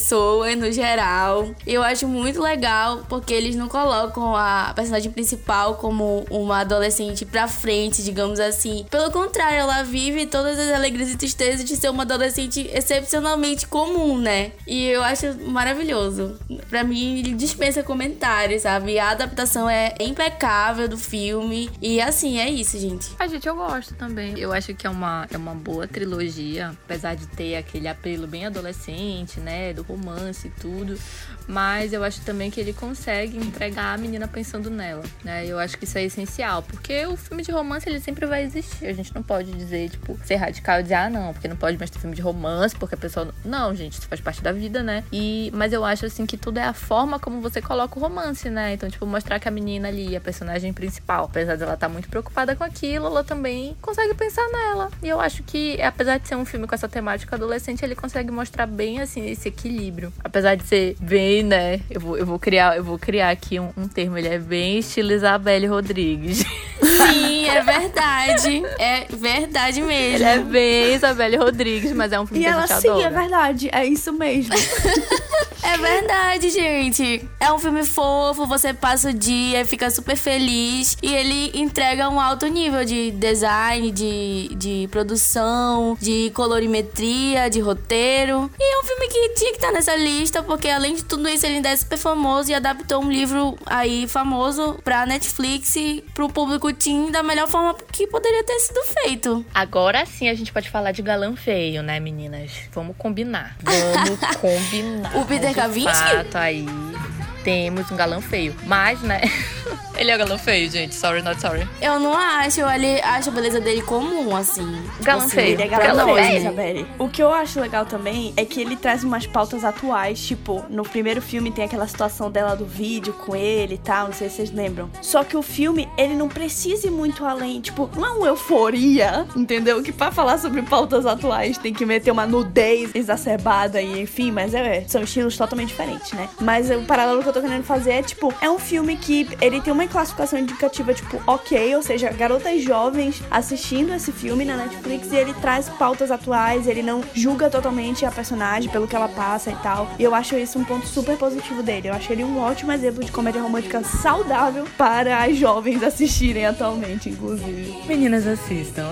no geral. Eu acho muito legal porque eles não colocam a personagem principal como uma adolescente pra frente, digamos assim. Pelo contrário, ela vive todas as alegrias e tristezas de ser uma adolescente excepcionalmente comum, né? E eu acho maravilhoso. Pra mim, ele dispensa comentários, sabe? A adaptação é impecável do filme. E assim, é isso, gente. A gente, eu gosto também. Eu acho que é uma, é uma boa trilogia, apesar de ter aquele apelo bem adolescente, né, do romance e tudo, mas eu acho também que ele consegue entregar a menina pensando nela, né? Eu acho que isso é essencial, porque o filme de romance ele sempre vai existir. A gente não pode dizer, tipo, ser radical e dizer, ah, não, porque não pode mais ter filme de romance, porque a pessoa. Não, gente, isso faz parte da vida, né? E, mas eu acho, assim, que tudo é a forma como você coloca o romance, né? Então, tipo, mostrar que a menina ali, a personagem principal, apesar dela estar tá muito preocupada com aquilo, ela também consegue pensar nela. E eu acho que apesar de ser um filme com essa temática adolescente, ele consegue mostrar bem, assim, esse equilíbrio. Apesar de ser bem, né? Eu vou, eu vou, criar, eu vou criar aqui um, um termo. Ele é bem estilo Isabelle Rodrigues. Sim, é verdade. É verdade mesmo. Ele é bem Isabelle Rodrigues, mas é um filme e que ela, a gente sim, adora. é verdade. É isso mesmo. É verdade, gente. É um filme fofo, você passa o dia, fica super feliz. E ele entrega um alto nível de design, de, de produção, de colorimetria, de roteiro. E é um filme que tinha que estar nessa lista, porque além de tudo isso, ele ainda é super famoso e adaptou um livro aí famoso pra Netflix e pro público teen da melhor forma que poderia ter sido feito. Agora sim a gente pode falar de galã feio, né, meninas? Vamos combinar. Vamos combinar. O Peter Cavinte? fato, aí temos um galã feio. Mas, né? Ele é o galã feio, gente. Sorry, not sorry. Eu não acho, ele acho a beleza dele comum, assim. Galã Assim, feio. Ele é Galã galã feio. Isabelle. O que eu acho legal também é que ele traz umas pautas atuais, tipo, no primeiro filme tem aquela situação dela do vídeo com ele e tal, não sei se vocês lembram. Só que o filme, ele não precisa ir muito além, tipo, não é uma euforia, entendeu? Que pra falar sobre pautas atuais tem que meter uma nudez exacerbada e enfim, mas é, são estilos totalmente diferentes, né? Mas o paralelo que eu tô querendo fazer é, tipo, é um filme que ele tem uma classificação indicativa, tipo, ok, ou seja, garotas jovens assistindo esse filme na Netflix e ele traz pautas atuais, ele não julga totalmente a personagem pelo que ela passa e tal. E eu acho isso um ponto super positivo dele. Eu acho ele um ótimo exemplo de comédia romântica saudável para as jovens assistirem atualmente, inclusive. Meninas assistam.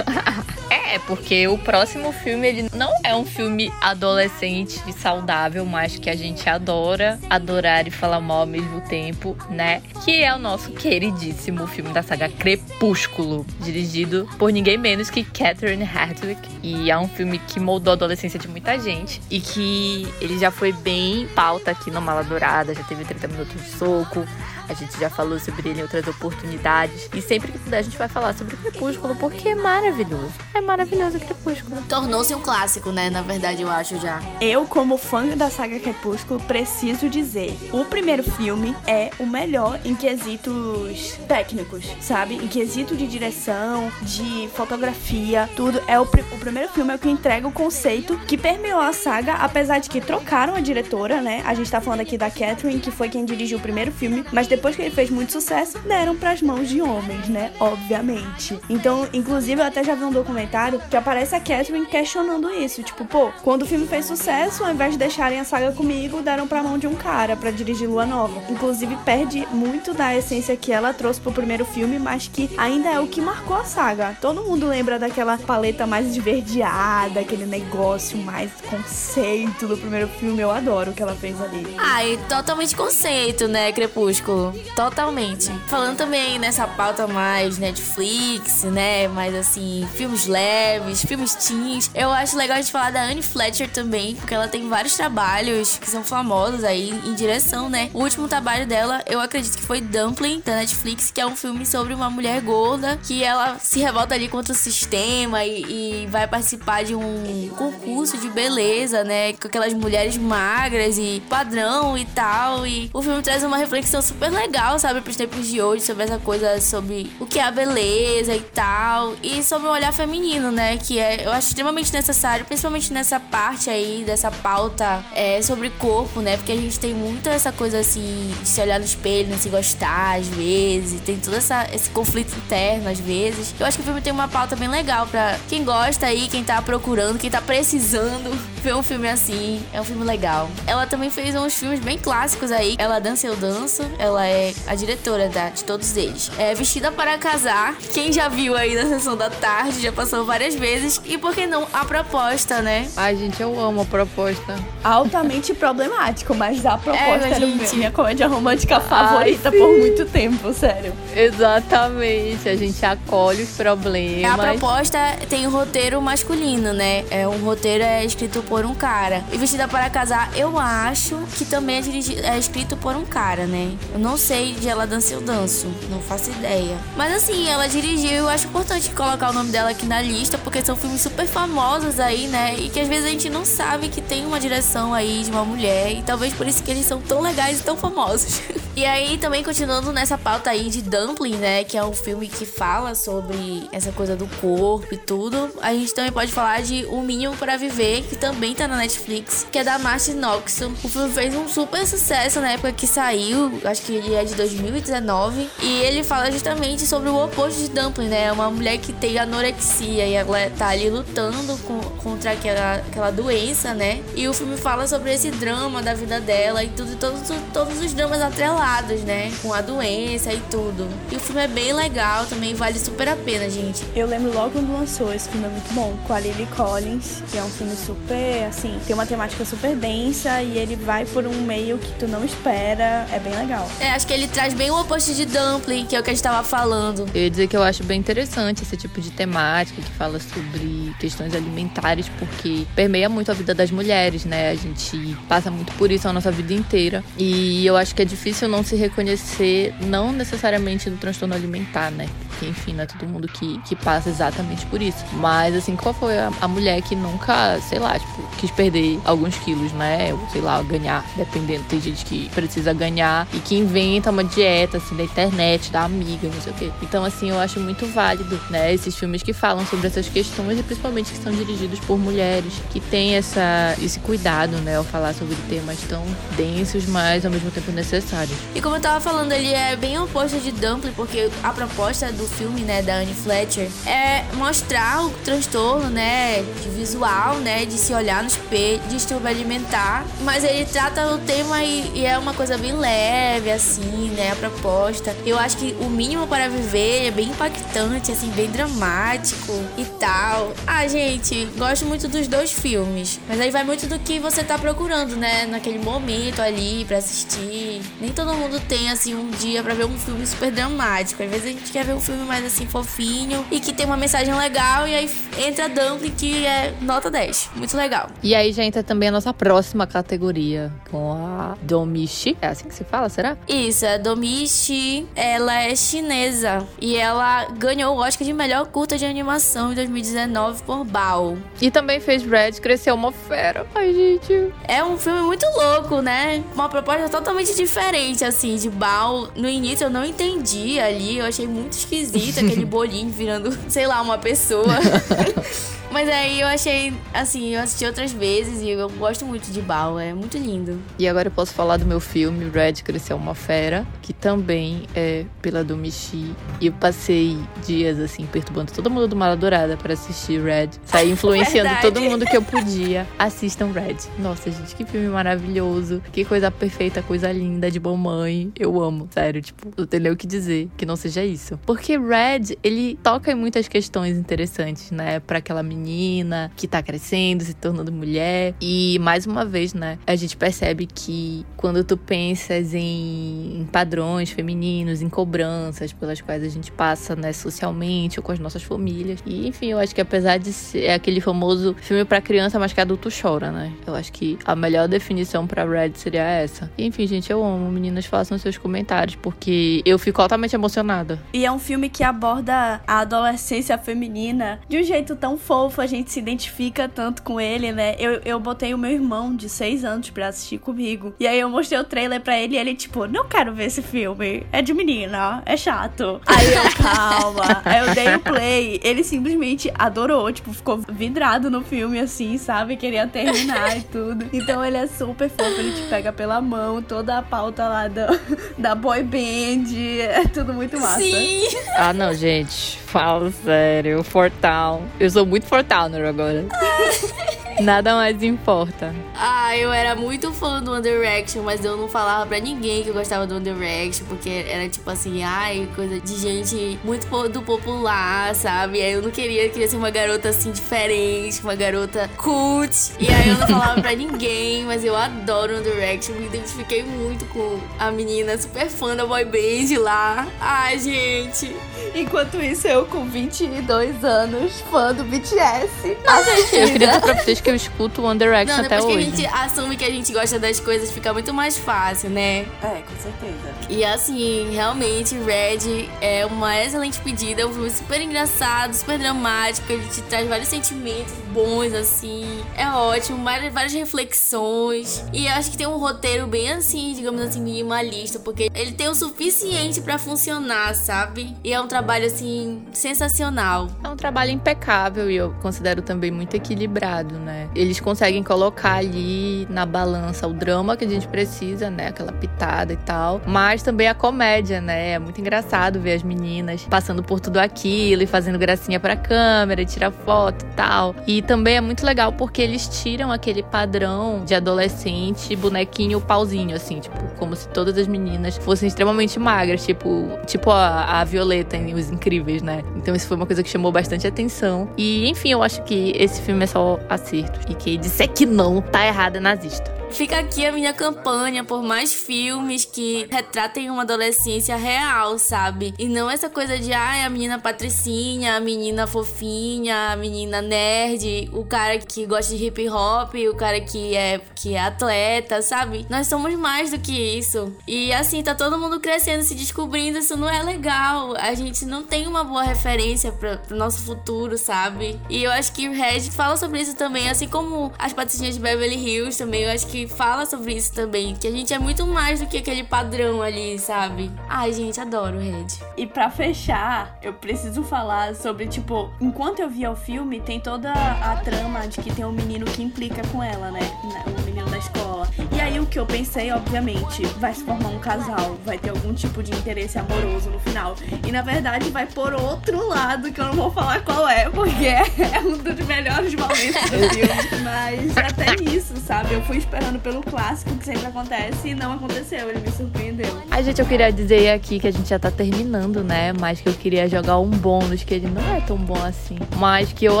é, porque o próximo filme, ele não é um filme adolescente e saudável, mas que a gente adora adorar e falar mal ao mesmo tempo, né? Que é o nosso queridíssimo filme da saga Crepúsculo, dirigido por ninguém menos que Catherine Hardwicke. E é um filme que moldou a adolescência de muita gente e que ele já foi bem pauta aqui no Mala Dourada, já teve 30 minutos de soco. A gente já falou sobre ele em outras oportunidades. E sempre que puder, a gente vai falar sobre Crepúsculo, porque é maravilhoso. É maravilhoso Crepúsculo. Tornou-se um clássico, né? Na verdade, eu acho já. Eu, como fã da saga Crepúsculo, preciso dizer: o primeiro filme é o melhor em quesitos técnicos, sabe? Em quesito de direção, de fotografia, tudo. É o, pri- o primeiro filme é o que entrega o conceito que permeou a saga, apesar de que trocaram a diretora, né? A gente tá falando aqui da Catherine, que foi quem dirigiu o primeiro filme, mas depois que ele fez muito sucesso, deram pras mãos de homens, né? Obviamente. Então, inclusive, eu até já vi um documentário que aparece a Catherine questionando isso. Tipo, pô, quando o filme fez sucesso, ao invés de deixarem a saga comigo, deram pra mão de um cara pra dirigir Lua Nova. Inclusive, perde muito da essência que ela trouxe pro primeiro filme, mas que ainda é o que marcou a saga. Todo mundo lembra daquela paleta mais esverdeada, aquele negócio mais conceito do primeiro filme. Eu adoro o que ela fez ali. E totalmente conceito, né, Crepúsculo? Totalmente. Falando também nessa pauta mais Netflix, né, mais assim, filmes leves, filmes teens. Eu acho legal a gente falar da Anne Fletcher também, porque ela tem vários trabalhos que são famosos aí em direção, né? O último trabalho dela, eu acredito que foi Dumpling, da Netflix, que é um filme sobre uma mulher gorda, que ela se revolta ali contra o sistema e, e vai participar de um concurso de beleza, né? Com aquelas mulheres magras e padrão e tal. E o filme traz uma reflexão super legal, sabe, pros tempos de hoje, sobre essa coisa, sobre o que é a beleza e tal. E sobre o olhar feminino, né? Que é, eu acho extremamente necessário, principalmente nessa parte aí, dessa pauta é, sobre corpo, né? Porque a gente tem muito essa coisa assim, de se olhar no espelho, não se gostar às vezes. Tem todo essa, esse conflito interno às vezes. Eu acho que o filme tem uma pauta bem legal pra quem gosta aí, quem tá procurando, quem tá precisando ver um filme assim. É um filme legal. Ela também fez uns filmes bem clássicos aí. Ela Dança Eu Danço. Ela é a diretora da, de todos eles. É Vestida para Casar. Quem já viu aí na sessão da tarde, já passou várias vezes. E por que não a proposta, né? Ai, gente, eu amo a proposta. altamente problemático, mas a proposta É, era gente. minha comédia romântica favorita por muito tempo, sério. Exatamente. A gente acolhe os problemas. A proposta tem um roteiro masculino, né? É um roteiro é escrito por um cara. E Vestida para Casar, eu acho que também é, dirigi- é escrito por um cara, né? Eu não sei de Ela Dança Eu Danço, não faço ideia. Mas assim, ela dirigiu, eu acho importante colocar o nome dela aqui na lista, porque são filmes super famosos aí, né? E que às vezes a gente não sabe que tem uma direção aí de uma mulher. E talvez por isso que eles são tão legais e tão famosos. e aí, também continuando nessa pauta aí de Dumpling, né? Que é um filme que fala sobre essa coisa do corpo e tudo. A gente também pode falar de O Mínimo para Viver, que também tá na Netflix, que é da Martin Noxon. O filme fez um super sucesso na época que saiu, acho que ele é de 2019. E ele fala justamente sobre o oposto de Dumpling, né? É uma mulher que tem anorexia e ela tá ali lutando com, contra aquela, aquela doença, né? E o filme fala sobre esse drama da vida dela e tudo, todos, todos os dramas atrelados, né? Com a doença e tudo. E o filme é bem legal, também vale super a pena, gente. Eu lembro logo quando lançou, esse filme é muito bom, com a Lily Collins, que é um filme super, assim, tem uma temática super densa e ele vai por um meio que tu não espera, é bem legal. É, acho que ele traz bem o oposto de Dumpling, que é o que a gente tava falando. Eu ia dizer que eu acho bem interessante esse tipo de temática que fala sobre questões alimentares, porque permeia muito a vida das mulheres, né? A gente passa muito por isso a nossa vida inteira. E eu acho que é difícil não se reconhecer, não necessariamente no transtorno alimentar, né? Porque, enfim, não é todo mundo que, que passa exatamente por isso. Mas, assim, qual foi a, a mulher que nunca, sei lá, tipo, quis perder alguns quilos, né? Ou, sei lá, ganhar, dependendo. Tem gente que precisa ganhar e que inventa uma dieta, assim, da internet, da amiga, não sei o quê. Então, assim, eu acho muito válido, né? Esses filmes que falam sobre essas questões e principalmente que são dirigidos por mulheres, que têm essa, esse cuidado, né? Ao falar sobre temas tão densos, mas ao mesmo tempo necessários. E como eu tava falando, ele é bem oposto de Dumpling, porque a proposta do filme, né, da Anne Fletcher, é mostrar o transtorno, né, de visual, né, de se olhar no espelho, distúrbio alimentar, mas ele trata o tema e, e, é uma coisa bem leve, assim, né, a proposta. Eu acho que o mínimo para viver é bem impactante, assim, bem dramático e tal. Ah, gente, gosto muito dos dois filmes, mas aí vai muito do que você tá procurando, né, naquele momento ali para assistir. Nem todo mundo tem, assim, um dia para ver um filme super dramático. Às vezes a gente quer ver um filme mais assim fofinho e que tem uma mensagem legal e aí entra Dumpling que é nota 10. Muito legal. E aí já entra também a nossa próxima categoria com a Domichi. É assim que se fala, será? Isso, a Domichi, ela é chinesa e ela ganhou o Oscar de melhor curta de animação em 2019 por Bao. E também fez Red crescer uma fera. Ai, gente. É um filme muito louco, né? Uma proposta totalmente diferente assim de Bao. No início eu não entendi ali, eu achei muito esquisito aquele bolinho virando, sei lá, uma pessoa. Mas aí eu achei, assim, eu assisti outras vezes e eu gosto muito de Bao, é muito lindo. E agora eu posso falar do meu filme, Red Cresceu Uma Fera, que também é pela Domichi. E eu passei dias, assim, perturbando todo mundo do Mala Dourada para assistir Red. Saí influenciando todo mundo que eu podia. Assistam Red. Nossa, gente, que filme maravilhoso. Que coisa perfeita, coisa linda, de mamãe. Eu amo, sério, tipo, não tenho nem o que dizer que não seja isso. Porque Red, ele toca em muitas questões interessantes, né, para aquela menina menina que tá crescendo, se tornando mulher. E mais uma vez, né, a gente percebe que quando tu pensas em, em padrões femininos, em cobranças pelas quais a gente passa, né, socialmente ou com as nossas famílias. E enfim, eu acho que apesar de ser aquele famoso filme para criança, mas que adulto chora, né? Eu acho que a melhor definição para Red seria essa. E, enfim, gente, eu amo. Meninas, façam seus comentários, porque eu fico altamente emocionada. E é um filme que aborda a adolescência feminina de um jeito tão fofo fofo, a gente se identifica tanto com ele, né? Eu, eu botei o meu irmão de 6 anos pra assistir comigo. E aí eu mostrei o trailer pra ele e ele, tipo, não quero ver esse filme. É de menina, é chato. Aí eu, calma. aí eu dei o play. Ele simplesmente adorou, tipo, ficou vidrado no filme, assim, sabe? Queria terminar e tudo. Então ele é super fofo, ele te pega pela mão, toda a pauta lá do, da boy band. É tudo muito massa. Sim! Ah, não, gente. Fala sério. Fortal. Eu sou muito Fortowner agora. Nada mais importa. Ah, eu era muito fã do One Direction, mas eu não falava pra ninguém que eu gostava do One Direction, porque era tipo assim, ai, coisa de gente muito do popular, sabe? Aí eu não queria, queria ser uma garota assim diferente, uma garota cult. E aí eu não falava pra ninguém, mas eu adoro One Direction, me identifiquei muito com a menina super fã da boy band lá. Ai, gente. Enquanto isso, eu com 22 anos, fã do BTS. Ah, gente, eu queria dizer pra vocês que que eu escuto One Direction Não, até depois hoje. que a gente assume que a gente gosta das coisas, fica muito mais fácil, né? É, com certeza. E assim, realmente, Red é uma excelente pedida. É um filme super engraçado, super dramático. Ele te traz vários sentimentos bons, assim. É ótimo, várias, várias reflexões. E eu acho que tem um roteiro bem assim, digamos assim, minimalista, porque ele tem o suficiente pra funcionar, sabe? E é um trabalho, assim, sensacional. É um trabalho impecável e eu considero também muito equilibrado, né? Eles conseguem colocar ali na balança o drama que a gente precisa, né? Aquela pitada e tal. Mas também a comédia, né? É muito engraçado ver as meninas passando por tudo aquilo e fazendo gracinha pra câmera, tirar foto e tal. E também é muito legal porque eles tiram aquele padrão de adolescente, bonequinho, pauzinho, assim, tipo, como se todas as meninas fossem extremamente magras, tipo, tipo a, a Violeta em Os Incríveis, né? Então isso foi uma coisa que chamou bastante atenção. E enfim, eu acho que esse filme é só acerto. E quem disser que não, tá errado é nazista. Fica aqui a minha campanha por mais filmes que retratem uma adolescência real, sabe? E não essa coisa de, ai, a menina patricinha, a menina fofinha, a menina nerd, o cara que gosta de hip hop, o cara que é, que é atleta, sabe? Nós somos mais do que isso. E assim, tá todo mundo crescendo, se descobrindo, isso não é legal. A gente não tem uma boa referência pra, pro nosso futuro, sabe? E eu acho que o Red fala sobre isso também, assim como as patricinhas de Beverly Hills também, eu acho que fala sobre isso também, que a gente é muito mais do que aquele padrão ali, sabe? Ai, gente, adoro Red. E pra fechar, eu preciso falar sobre, tipo, enquanto eu via o filme, tem toda a trama de que tem um menino que implica com ela, né? O menino da escola. E o que eu pensei, obviamente, vai se formar um casal, vai ter algum tipo de interesse amoroso no final. E na verdade vai por outro lado, que eu não vou falar qual é, porque é um dos melhores momentos do filme. Mas até nisso, sabe? Eu fui esperando pelo clássico que sempre acontece e não aconteceu, ele me surpreendeu. Ai, gente, eu queria dizer aqui que a gente já tá terminando, né? Mas que eu queria jogar um bônus, que ele não é tão bom assim. Mas que eu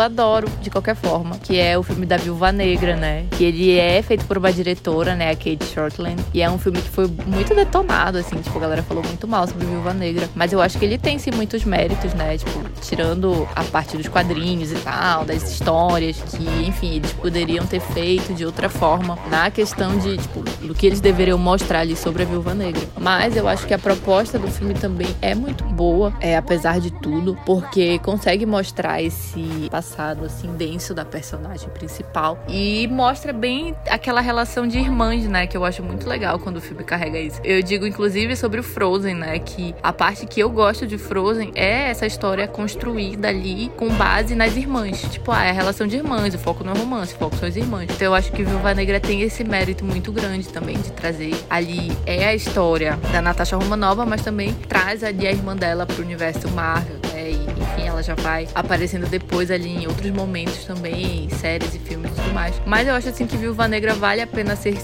adoro, de qualquer forma. Que é o filme da Viúva Negra, né? Que ele é feito por uma diretora, né? A Kate Shortland. E é um filme que foi muito detonado, assim. Tipo, a galera falou muito mal sobre Viúva Negra. Mas eu acho que ele tem, sim, muitos méritos, né? Tipo, tirando a parte dos quadrinhos e tal, das histórias. Que, enfim, eles poderiam ter feito de outra forma. Na questão de, tipo, do que eles deveriam mostrar ali sobre a Viúva Negra. Mas eu acho que a proposta do filme também é muito boa, é apesar de tudo, porque consegue mostrar esse passado assim denso da personagem principal e mostra bem aquela relação de irmãs, né, que eu acho muito legal quando o filme carrega isso. Eu digo inclusive sobre o Frozen, né, que a parte que eu gosto de Frozen é essa história construída ali com base nas irmãs. Tipo, ah, é a relação de irmãs, o foco não é romance, o foco são as irmãs. Então eu acho que Viúva Negra tem esse mérito muito grande também de trazer ali é a história da Natasha Romanova, mas também traz ali a irmã dela pro universo Marvel, né? E, enfim, ela já vai aparecendo depois ali em outros momentos também, séries e filmes e tudo mais. Mas eu acho assim que Viúva Negra vale a pena ser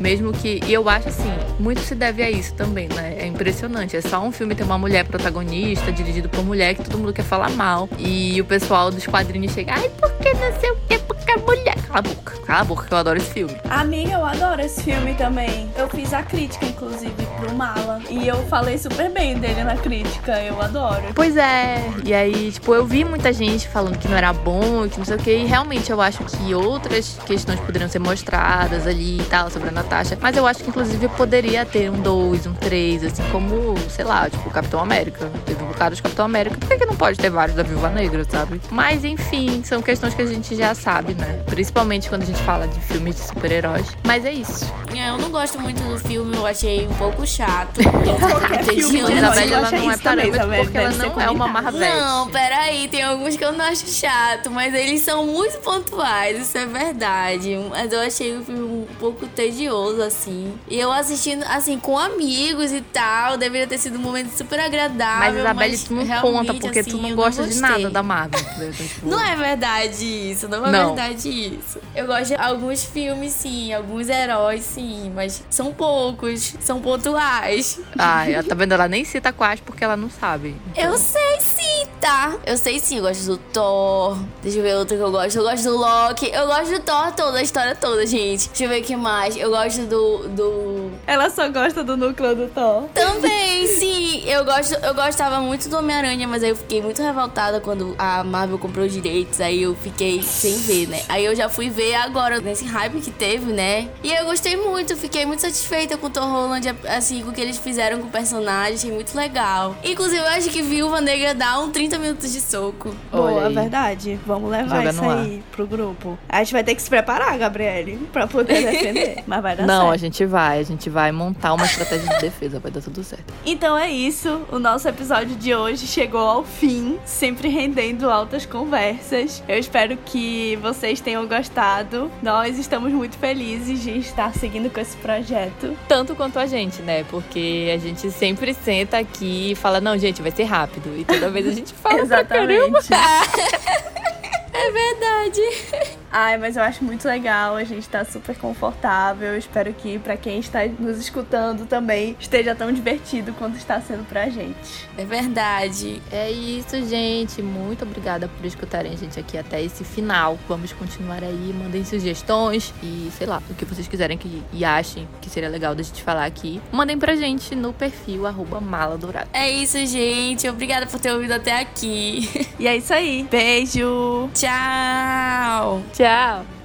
mesmo que. E eu acho assim, muito se deve a isso também, né? É impressionante. É só um filme ter uma mulher protagonista, dirigido por mulher, que todo mundo quer falar mal. E o pessoal dos quadrinhos chega, ai, porque não sei o que, é mulher. Cala a boca, cala a boca, que eu adoro esse filme. Amiga, eu adoro esse filme também. Eu fiz a crítica, inclusive, pro Mala. E eu falei super bem dele na crítica. Eu adoro. Pois é, e aí, tipo, eu vi muita gente falando que não era bom, que não sei o que, e realmente eu acho que outras questões poderiam ser mostradas ali e tal, sobre a Natasha, mas eu acho que inclusive poderia ter um 2, um 3, assim como, sei lá, tipo, o Capitão América. Teve um bocado de Capitão América, por que, que não pode ter vários da Viúva Negra, sabe? Mas enfim, são questões que a gente já sabe, né? Principalmente quando a gente fala de filmes de super-heróis. Mas é isso. É, Eu não gosto muito do filme, eu achei um pouco chato. De Isabelle ela não é também, parâmetro Isabelle, porque ela não é uma. Marvete. Não, peraí, tem alguns que eu não acho chato, mas eles são muito pontuais, isso é verdade. Mas eu achei o filme um pouco tedioso, assim. E eu assistindo, assim, com amigos e tal, deveria ter sido um momento super agradável. Mas Isabelle, mas tu não conta porque assim, tu não eu gosta de gostei. nada da Marvel. Não é verdade isso, não é Não. verdade isso. Eu gosto de alguns filmes, sim, alguns heróis, sim, mas são poucos, são pontuais. Ai, tá vendo? Ela nem cita quais porque ela não sabe. Eu sei sim, tá? Eu sei sim, eu gosto do Thor. Deixa eu ver outro que eu gosto. Eu gosto do Loki. Eu gosto do Thor toda, a história toda, gente. Deixa eu ver o que mais. Eu gosto do. do. Ela só gosta do núcleo do Thor. Também, sim. eu, gosto, eu gostava muito do Homem-Aranha, mas aí eu fiquei muito revoltada quando a Marvel comprou os direitos. Aí eu fiquei sem ver, né? Aí eu já fui ver agora, nesse hype que teve, né? E eu gostei muito, fiquei muito satisfeita com o Tom Holland, assim, com o que eles fizeram com o personagem. Achei muito legal. Inclusive, eu acho que Viúva Negra dá um 30 minutos de soco. Boa, verdade. Vamos levar Joga isso aí pro grupo. A gente vai ter que se preparar, Gabriele, pra poder defender. mas vai dar Não, certo. Não, a gente vai. A gente vai montar uma estratégia de defesa. Vai dar tudo certo. Então é isso. O nosso episódio de hoje chegou ao fim. Sempre rendendo altas conversas. Eu espero que vocês tenham gostado. Nós estamos muito felizes de estar seguindo com esse projeto. Tanto quanto a gente, né? Porque a gente sempre senta aqui e fala, não, gente, vai ser rápido. E toda vez a gente fala Exatamente. É verdade. Ai, mas eu acho muito legal, a gente tá super confortável. Espero que para quem está nos escutando também esteja tão divertido quanto está sendo pra gente. É verdade. É isso, gente. Muito obrigada por escutarem a gente aqui até esse final. Vamos continuar aí, mandem sugestões e sei lá, o que vocês quiserem que, e achem que seria legal da gente falar aqui. Mandem pra gente no perfil arroba mala dourada. É isso, gente. Obrigada por ter ouvido até aqui. E é isso aí. Beijo. Tchau. Tchau.